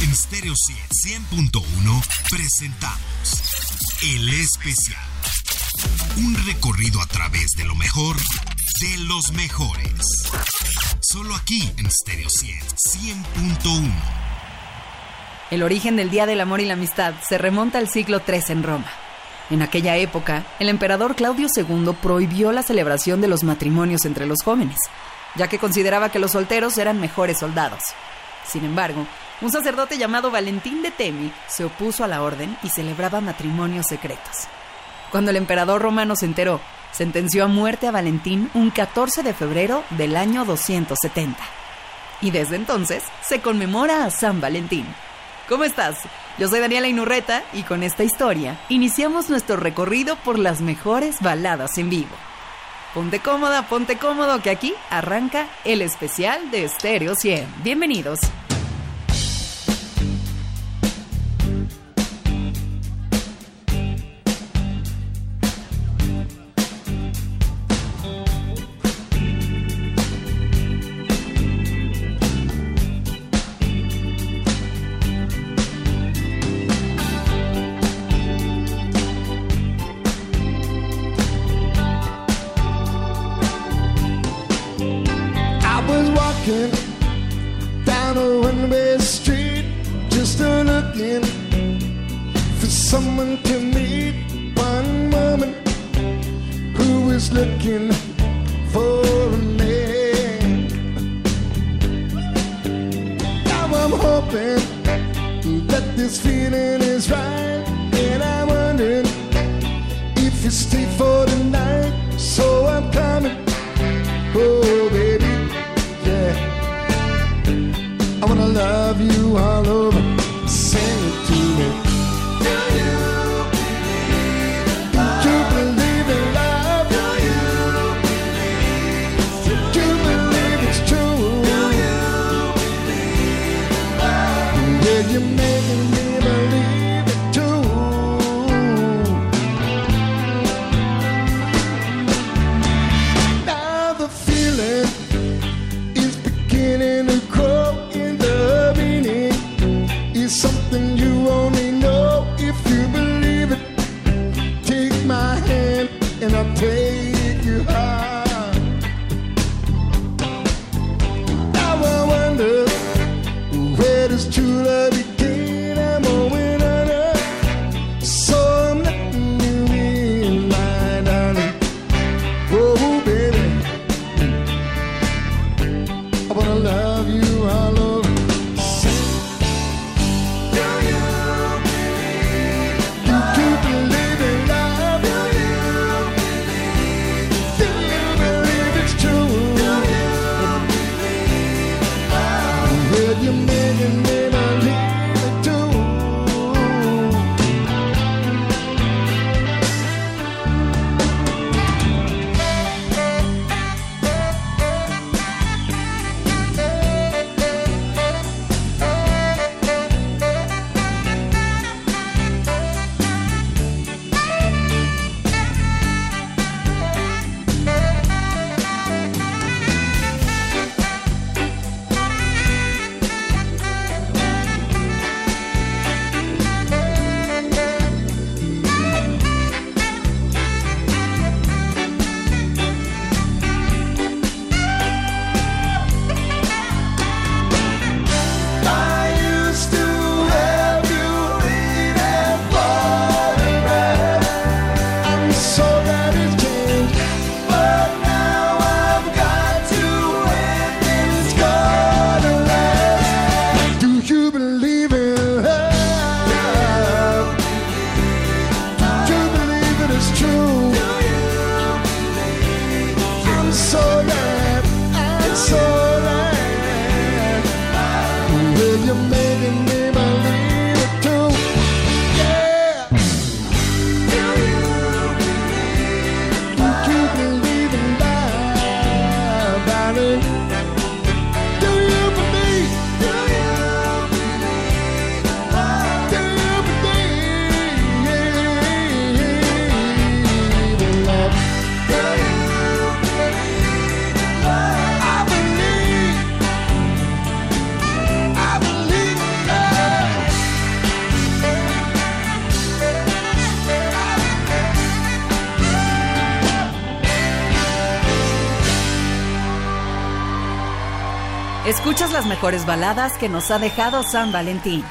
En Stereo 100.1 presentamos El Especial. Un recorrido a través de lo mejor de los mejores. Solo aquí en Stereo 100.1. El origen del Día del Amor y la Amistad se remonta al siglo III en Roma. En aquella época, el emperador Claudio II prohibió la celebración de los matrimonios entre los jóvenes, ya que consideraba que los solteros eran mejores soldados. Sin embargo, un sacerdote llamado Valentín de Temi se opuso a la orden y celebraba matrimonios secretos. Cuando el emperador romano se enteró, sentenció a muerte a Valentín un 14 de febrero del año 270. Y desde entonces se conmemora a San Valentín. ¿Cómo estás? Yo soy Daniela Inurreta y con esta historia iniciamos nuestro recorrido por las mejores baladas en vivo. Ponte cómoda, ponte cómodo que aquí arranca el especial de Stereo 100. Bienvenidos. Looking las mejores baladas que nos ha dejado San Valentín.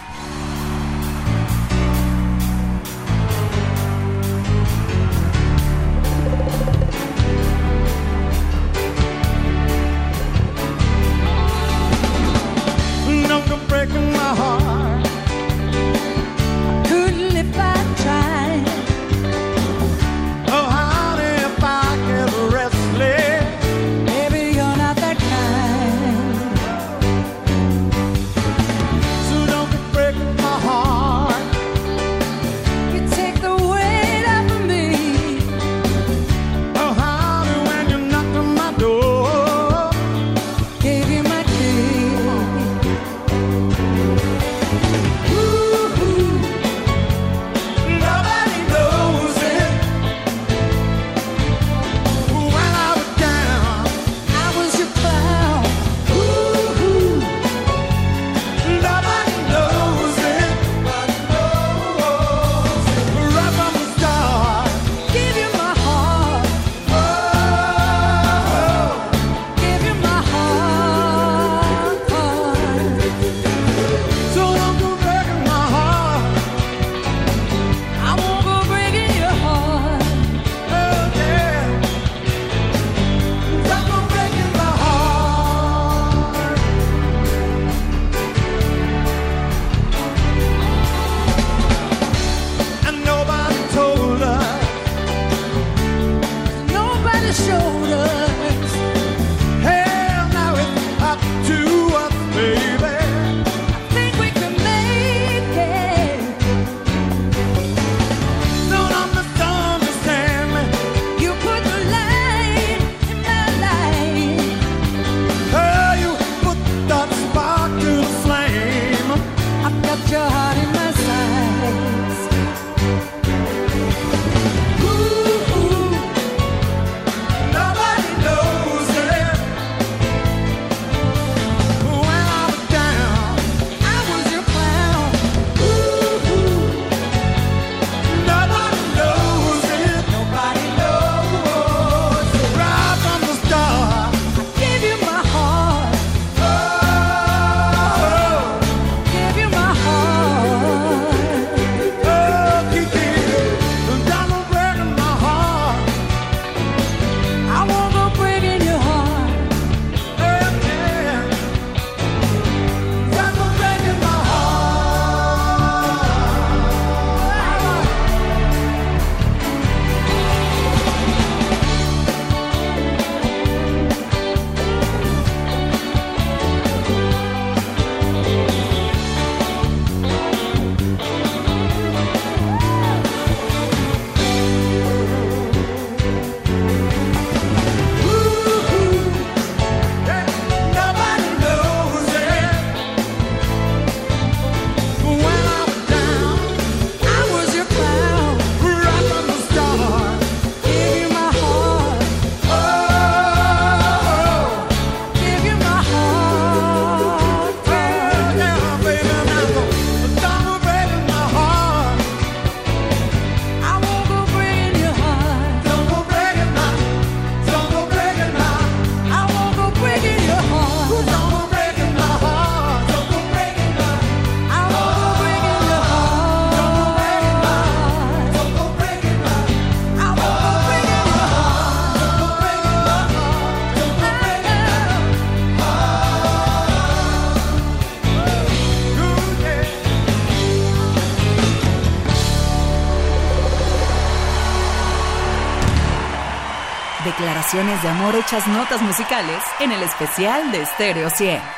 de amor hechas notas musicales en el especial de Stereo 100.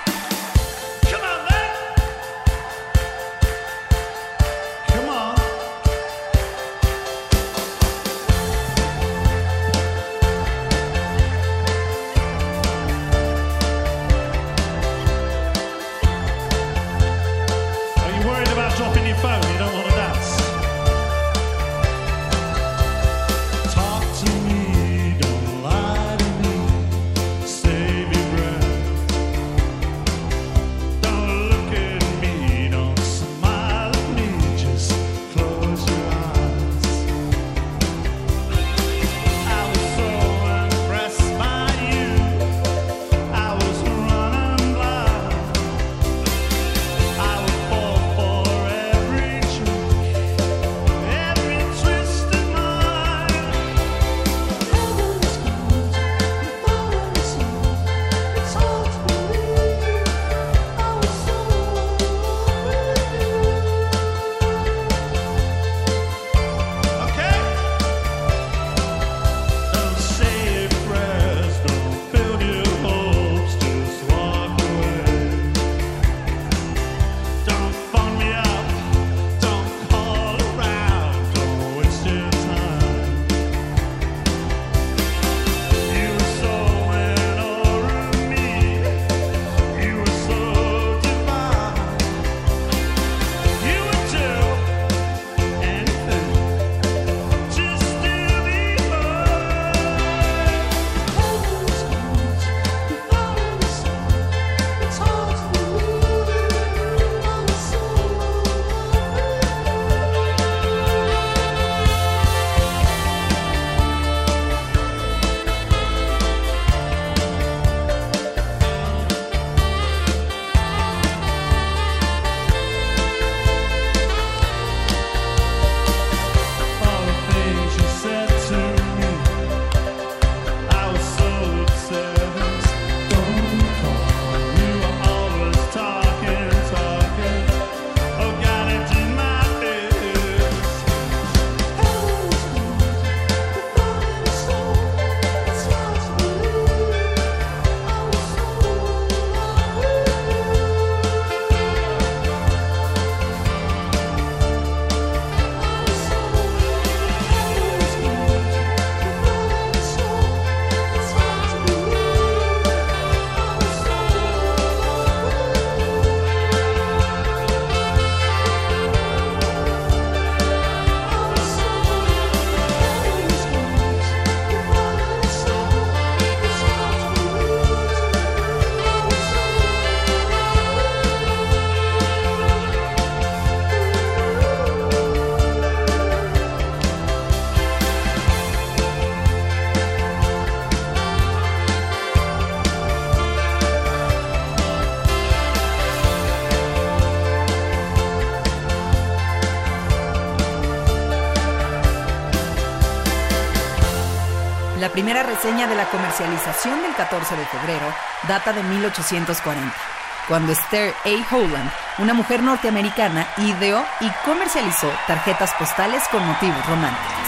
La primera reseña de la comercialización del 14 de febrero data de 1840, cuando Esther A. Howland, una mujer norteamericana, ideó y comercializó tarjetas postales con motivos románticos.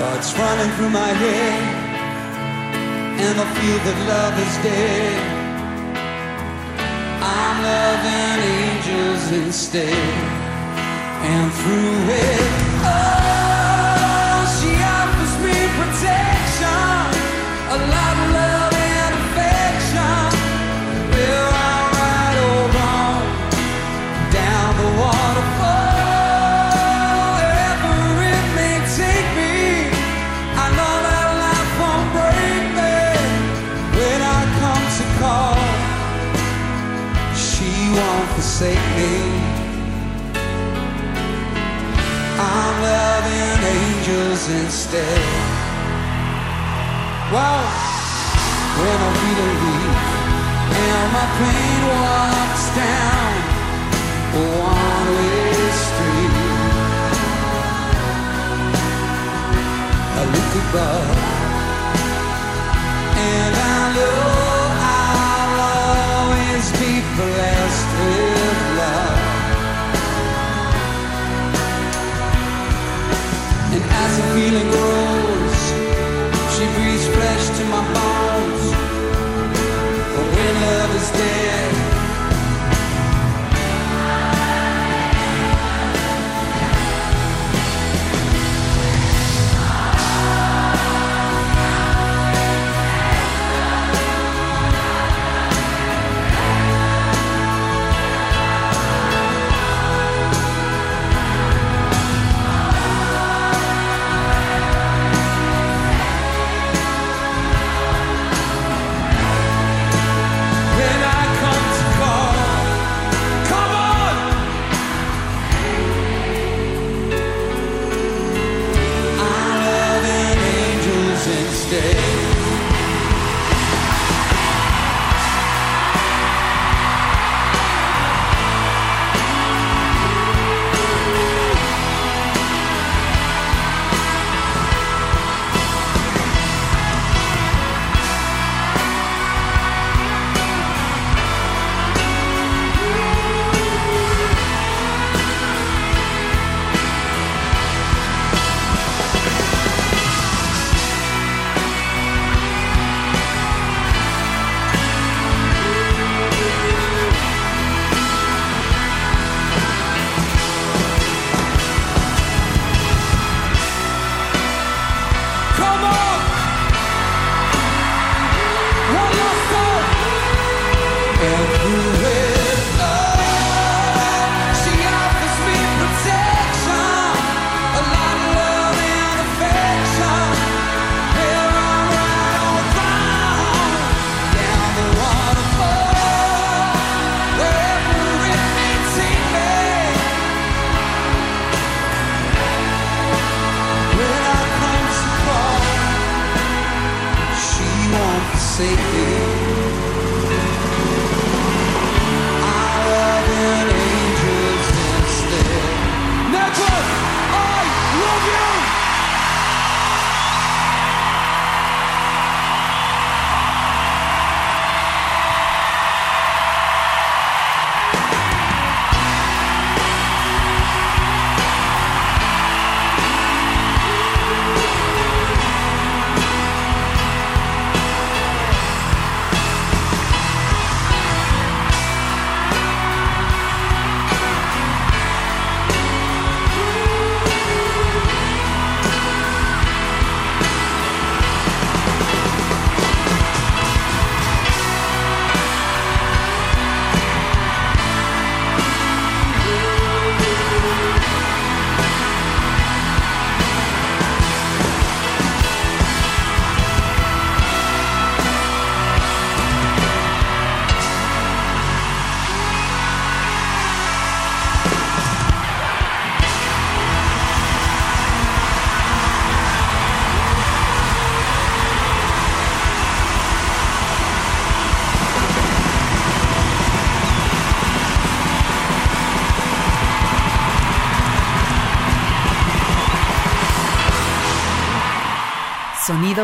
thoughts running through my head, and I feel that love is dead. I'm loving angels instead, and through it, oh, forsake me. I'm loving angels instead. Well, when I feel a weak and my pain walks down a one-way street, I look above and feeling grows,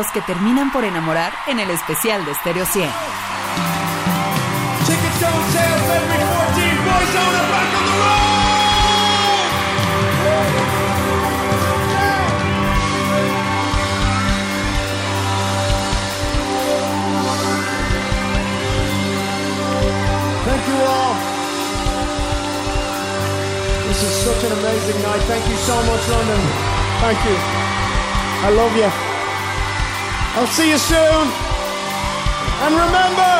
que terminan por enamorar en el especial de Stereo 100. This is such an amazing night. Thank you so much, London. Thank you. I love you. I'll see you soon. And remember,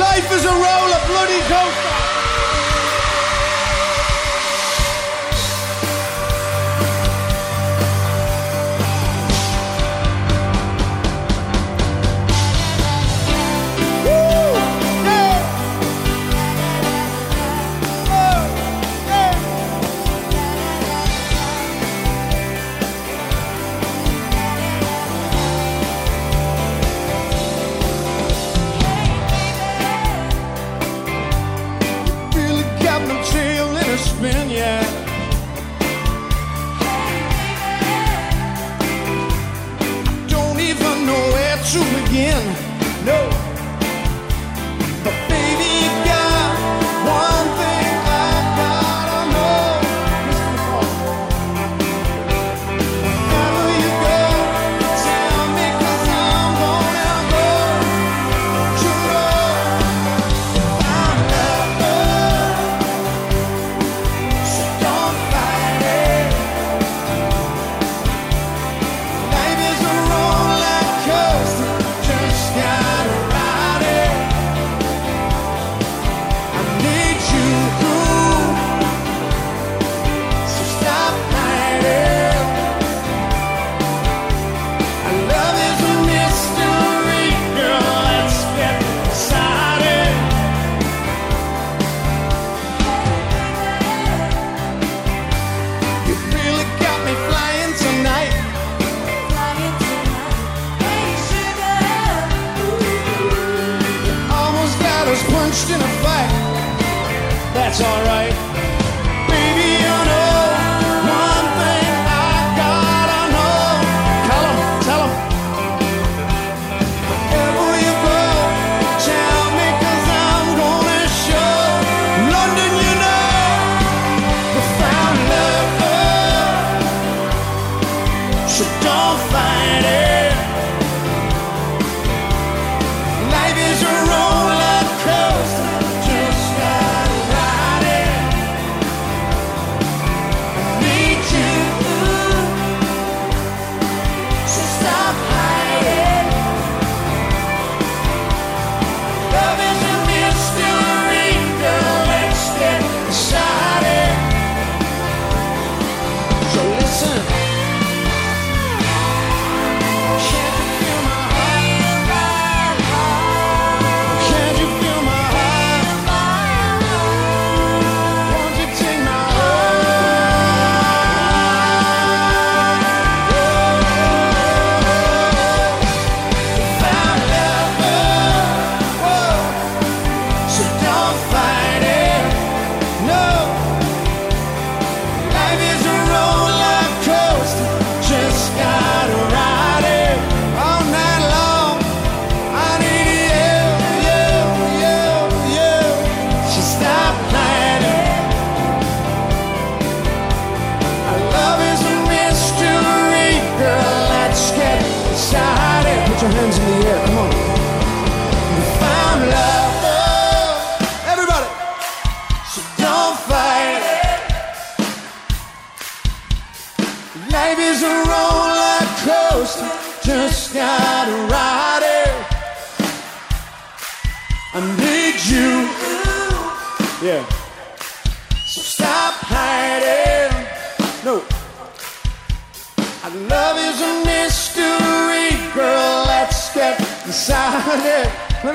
life is a roll of bloody coaster. lost in a fight, that's alright.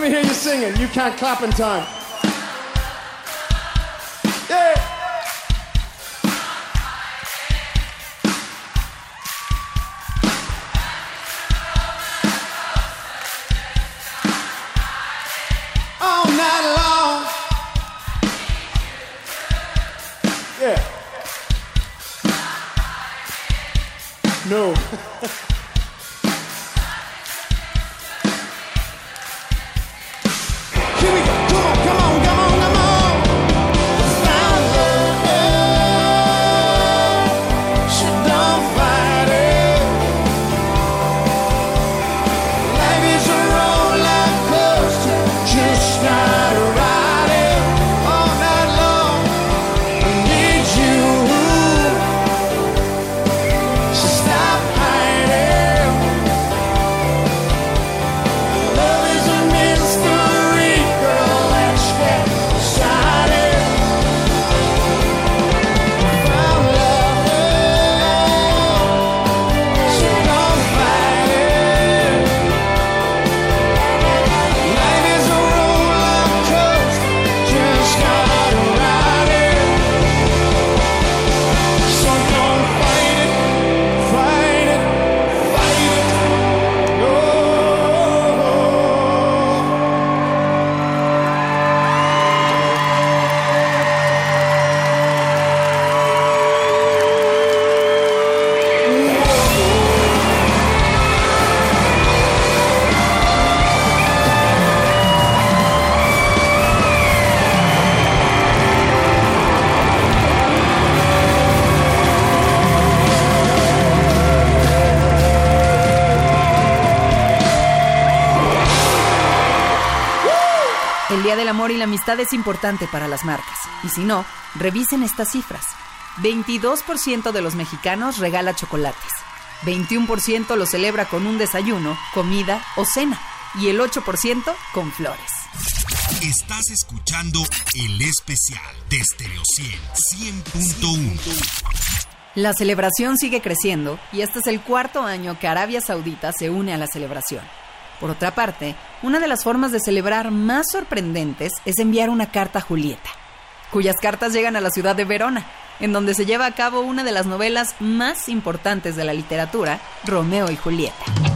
me hear you singing. You can't clap in time. Amistad es importante para las marcas. Y si no, revisen estas cifras. 22% de los mexicanos regala chocolates. 21% lo celebra con un desayuno, comida o cena. Y el 8% con flores. Estás escuchando el especial de Stereo 100, 100.1. La celebración sigue creciendo y este es el cuarto año que Arabia Saudita se une a la celebración. Por otra parte, una de las formas de celebrar más sorprendentes es enviar una carta a Julieta, cuyas cartas llegan a la ciudad de Verona, en donde se lleva a cabo una de las novelas más importantes de la literatura, Romeo y Julieta.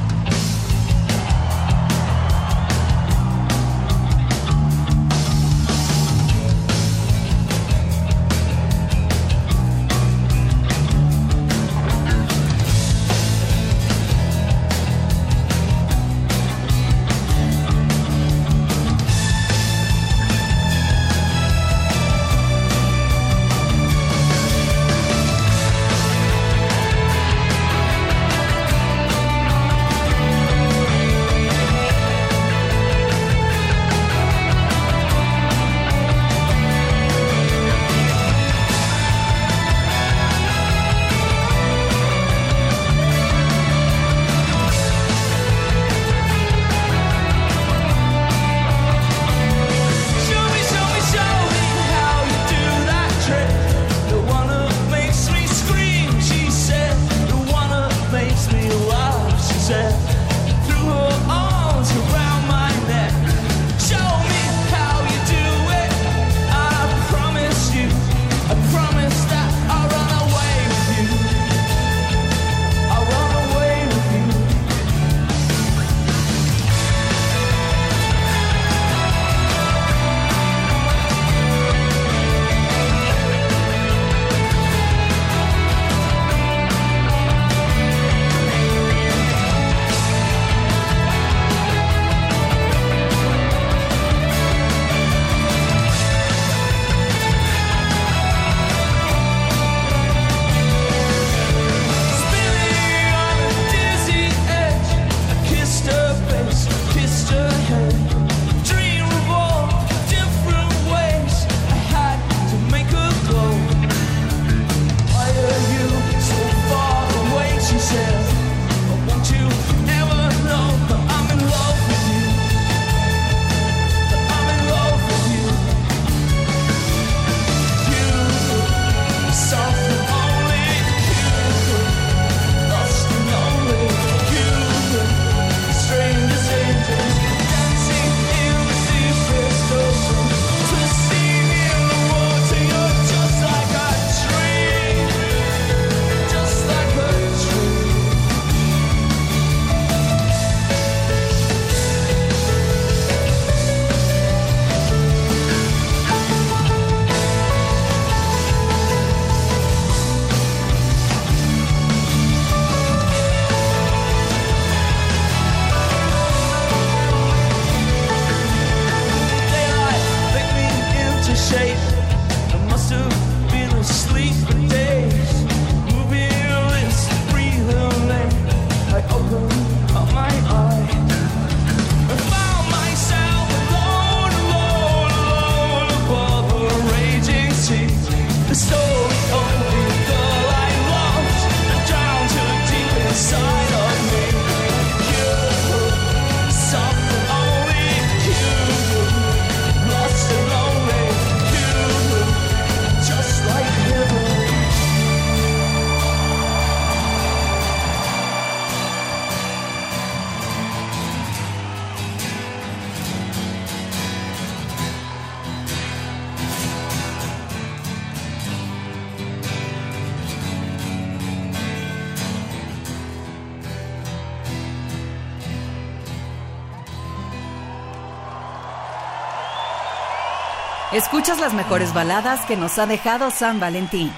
Las mejores baladas que nos ha dejado San Valentín.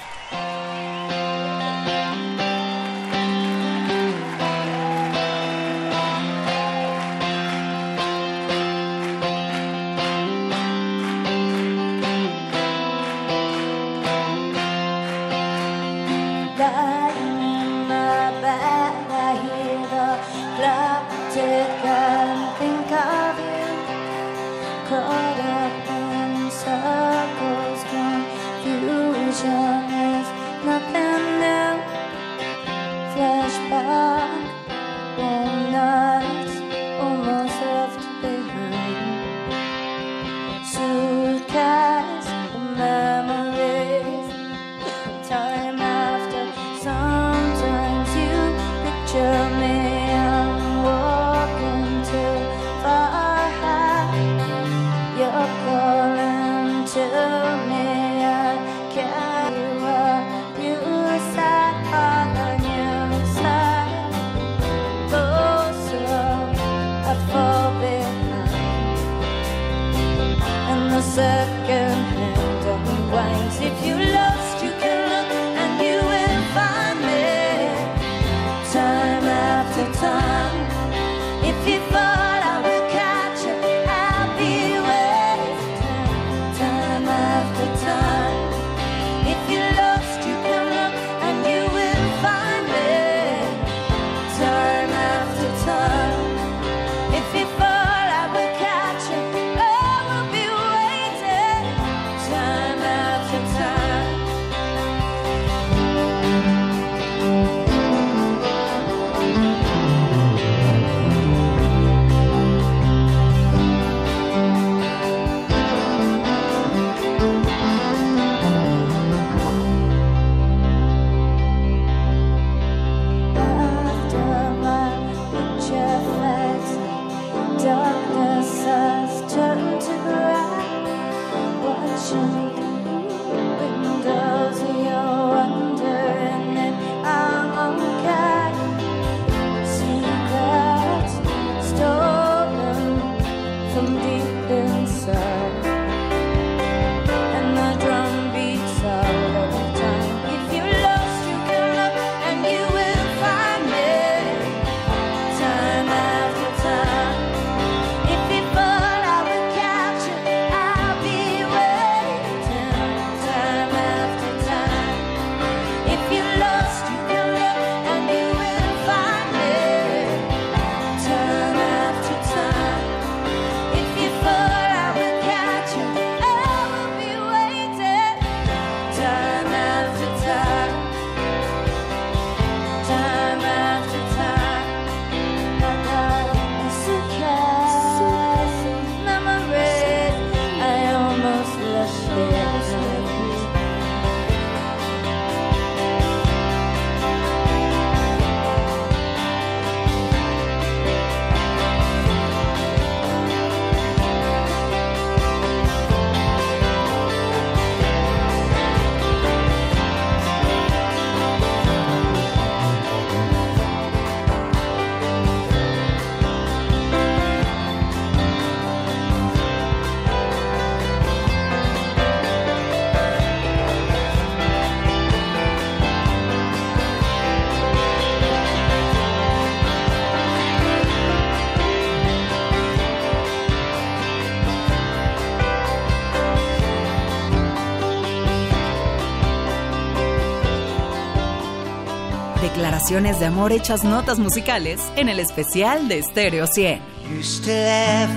Declaraciones de amor hechas notas musicales en el especial de Stereo 100. used to laugh,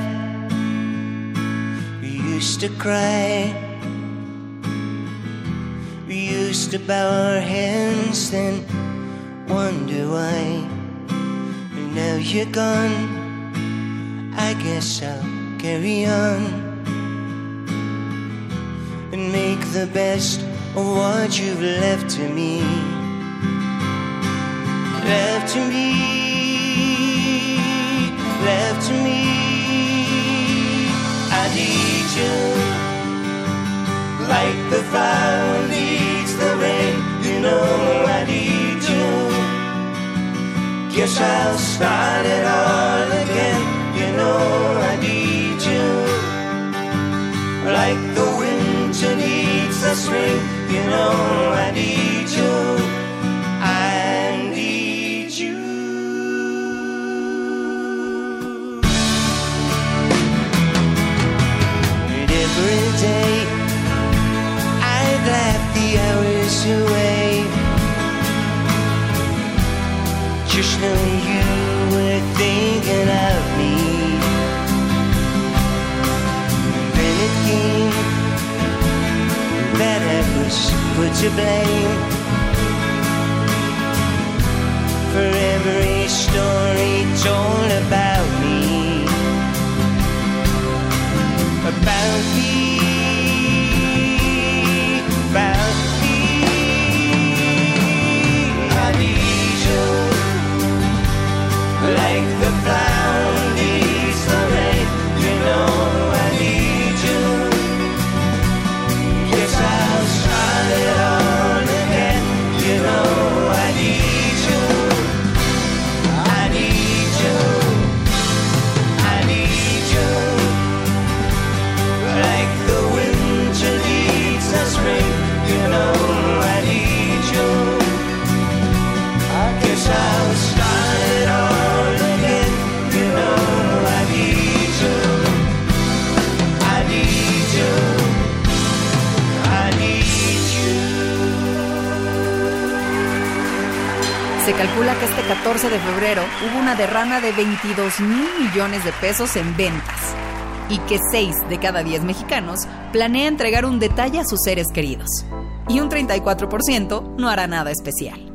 used to cry, we used to bow our heads, then wonder why. And now you're gone. I guess I'll carry on and make the best of what you've left to me. Left to me, left to me. I need you like the flower needs the rain. You know I need you. Guess I'll start it all again. You know I need you. Like the winter needs the spring. You know I need you. I hours away. Just knowing you were thinking of me. Then it came that I was put to blame for every story told about me. About me, calcula que este 14 de febrero hubo una derrama de 22 mil millones de pesos en ventas y que 6 de cada 10 mexicanos planea entregar un detalle a sus seres queridos y un 34% no hará nada especial.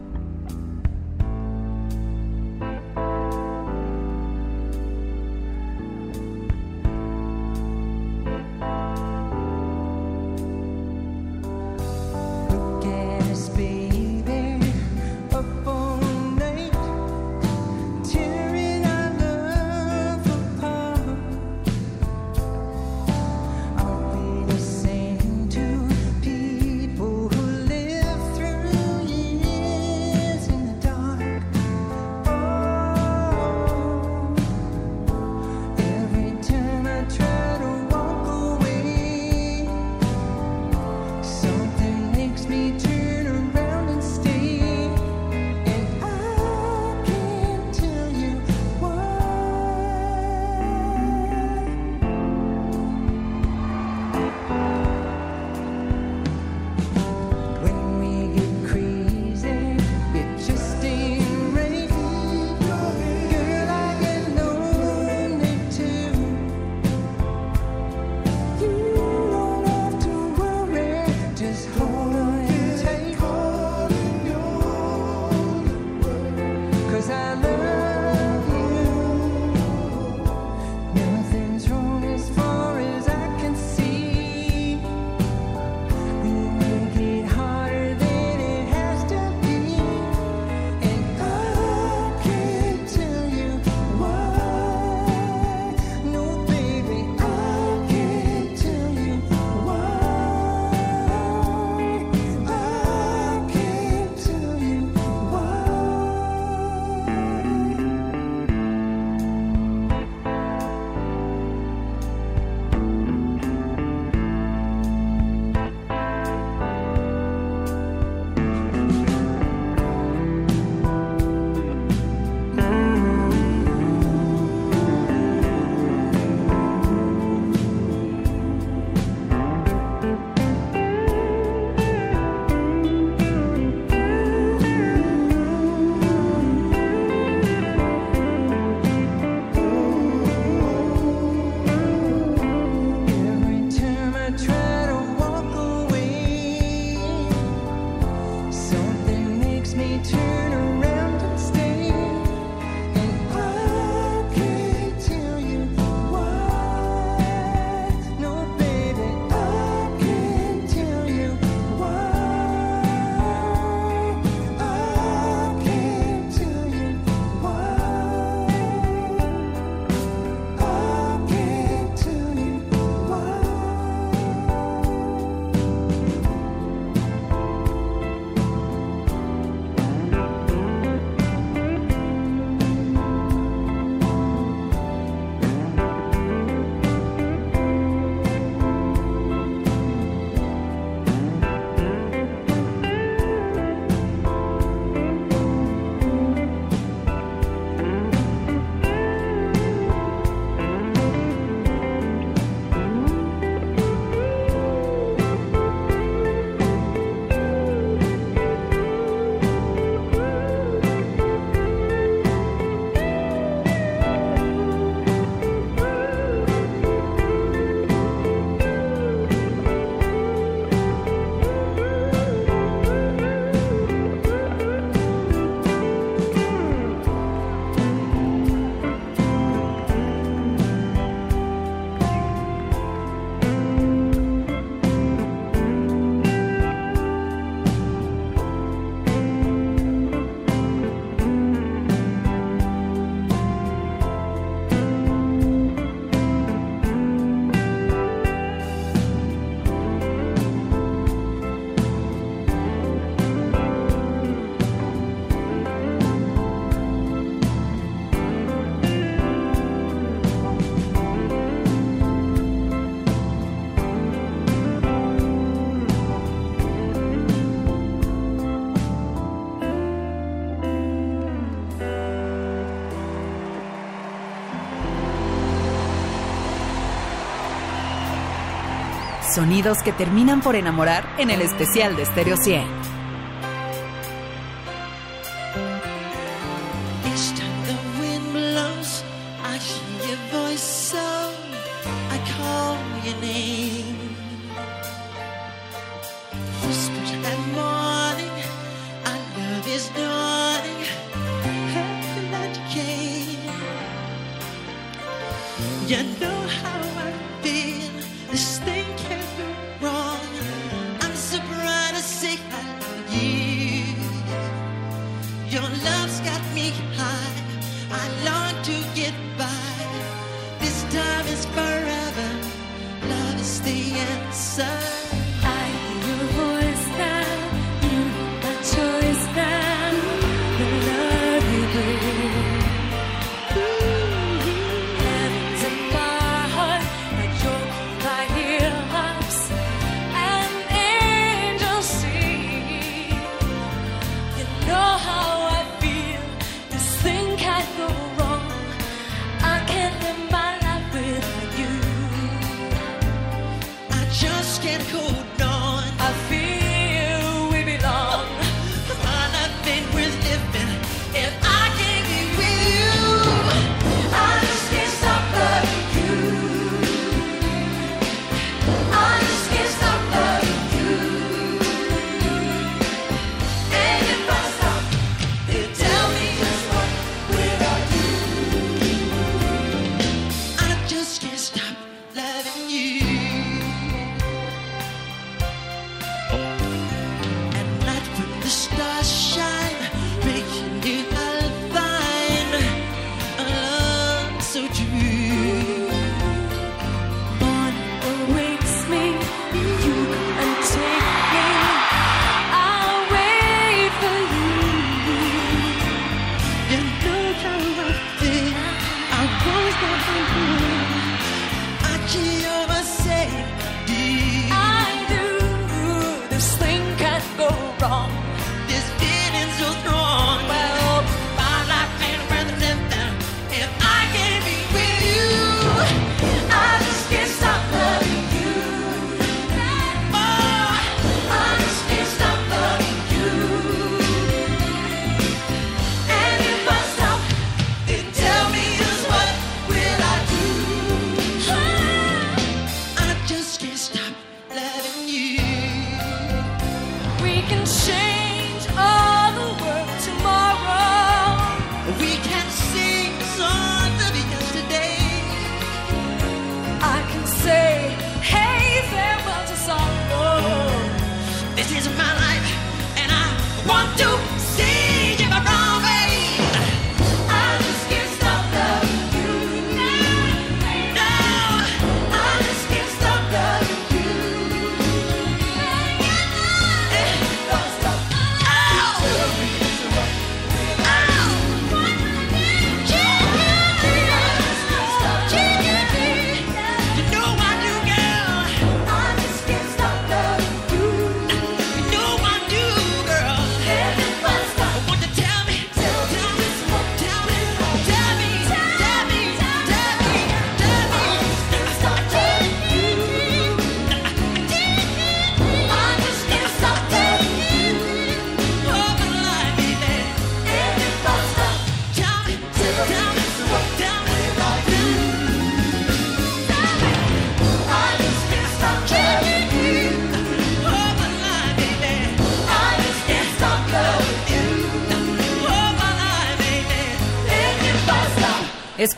Sonidos que terminan por enamorar en el especial de Stereo 100.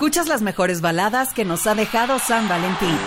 Escuchas las mejores baladas que nos ha dejado San Valentín.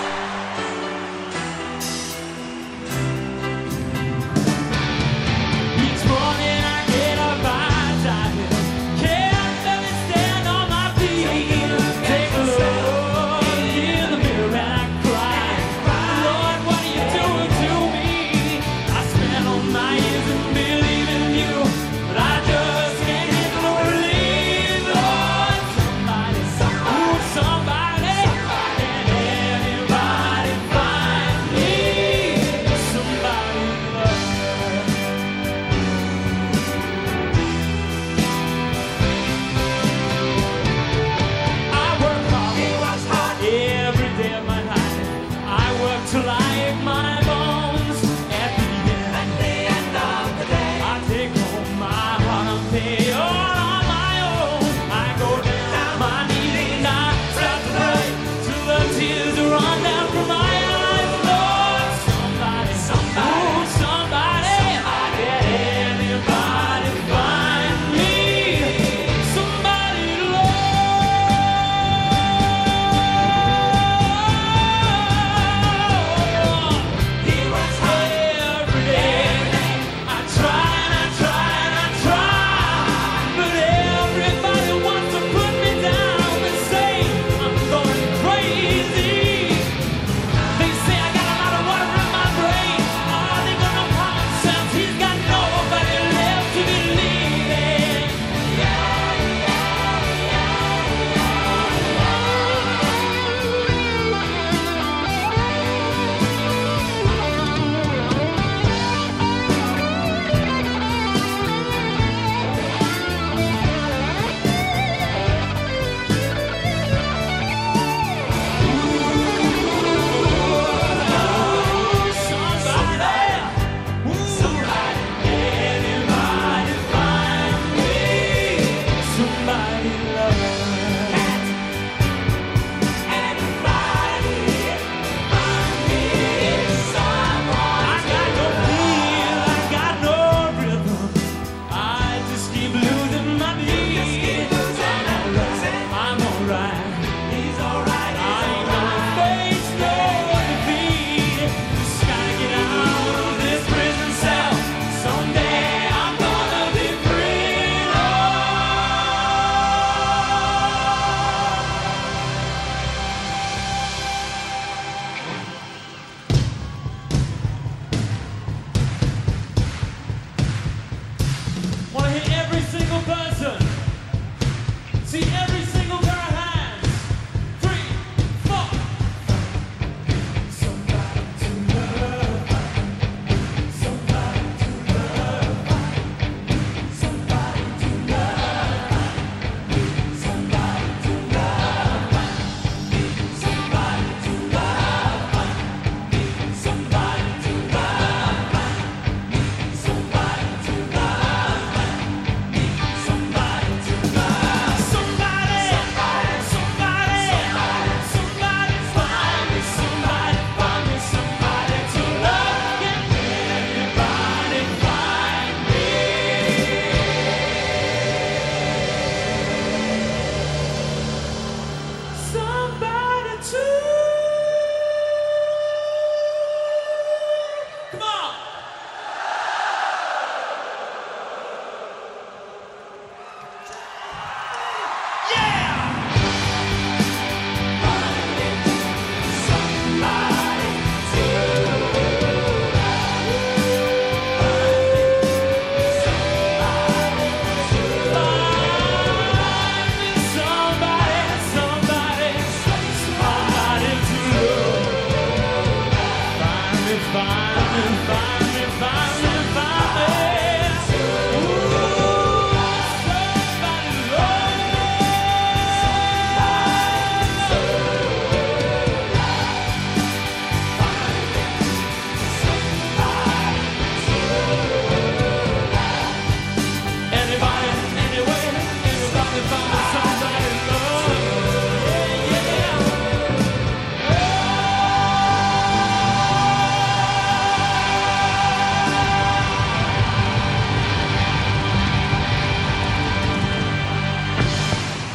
Find me, find me, find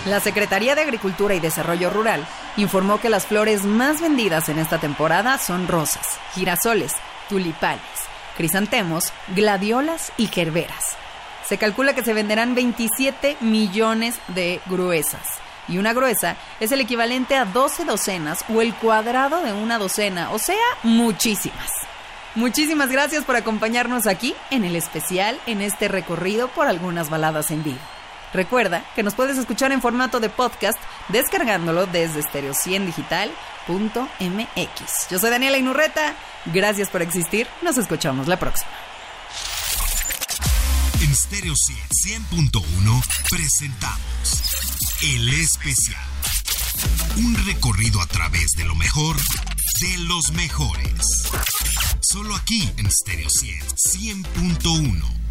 La Secretaría de Agricultura y Desarrollo Rural informó que las flores más vendidas en esta temporada son rosas, girasoles, tulipanes, crisantemos, gladiolas y gerberas. Se calcula que se venderán 27 millones de gruesas. Y una gruesa es el equivalente a 12 docenas o el cuadrado de una docena, o sea, muchísimas. Muchísimas gracias por acompañarnos aquí en el especial en este recorrido por algunas baladas en vivo. Recuerda que nos puedes escuchar en formato de podcast descargándolo desde stereo100digital.mx. Yo soy Daniela Inurreta, gracias por existir, nos escuchamos la próxima. En Stereo 100.1 presentamos El Especial. Un recorrido a través de lo mejor de los mejores. Solo aquí en Stereo 100, 100.1.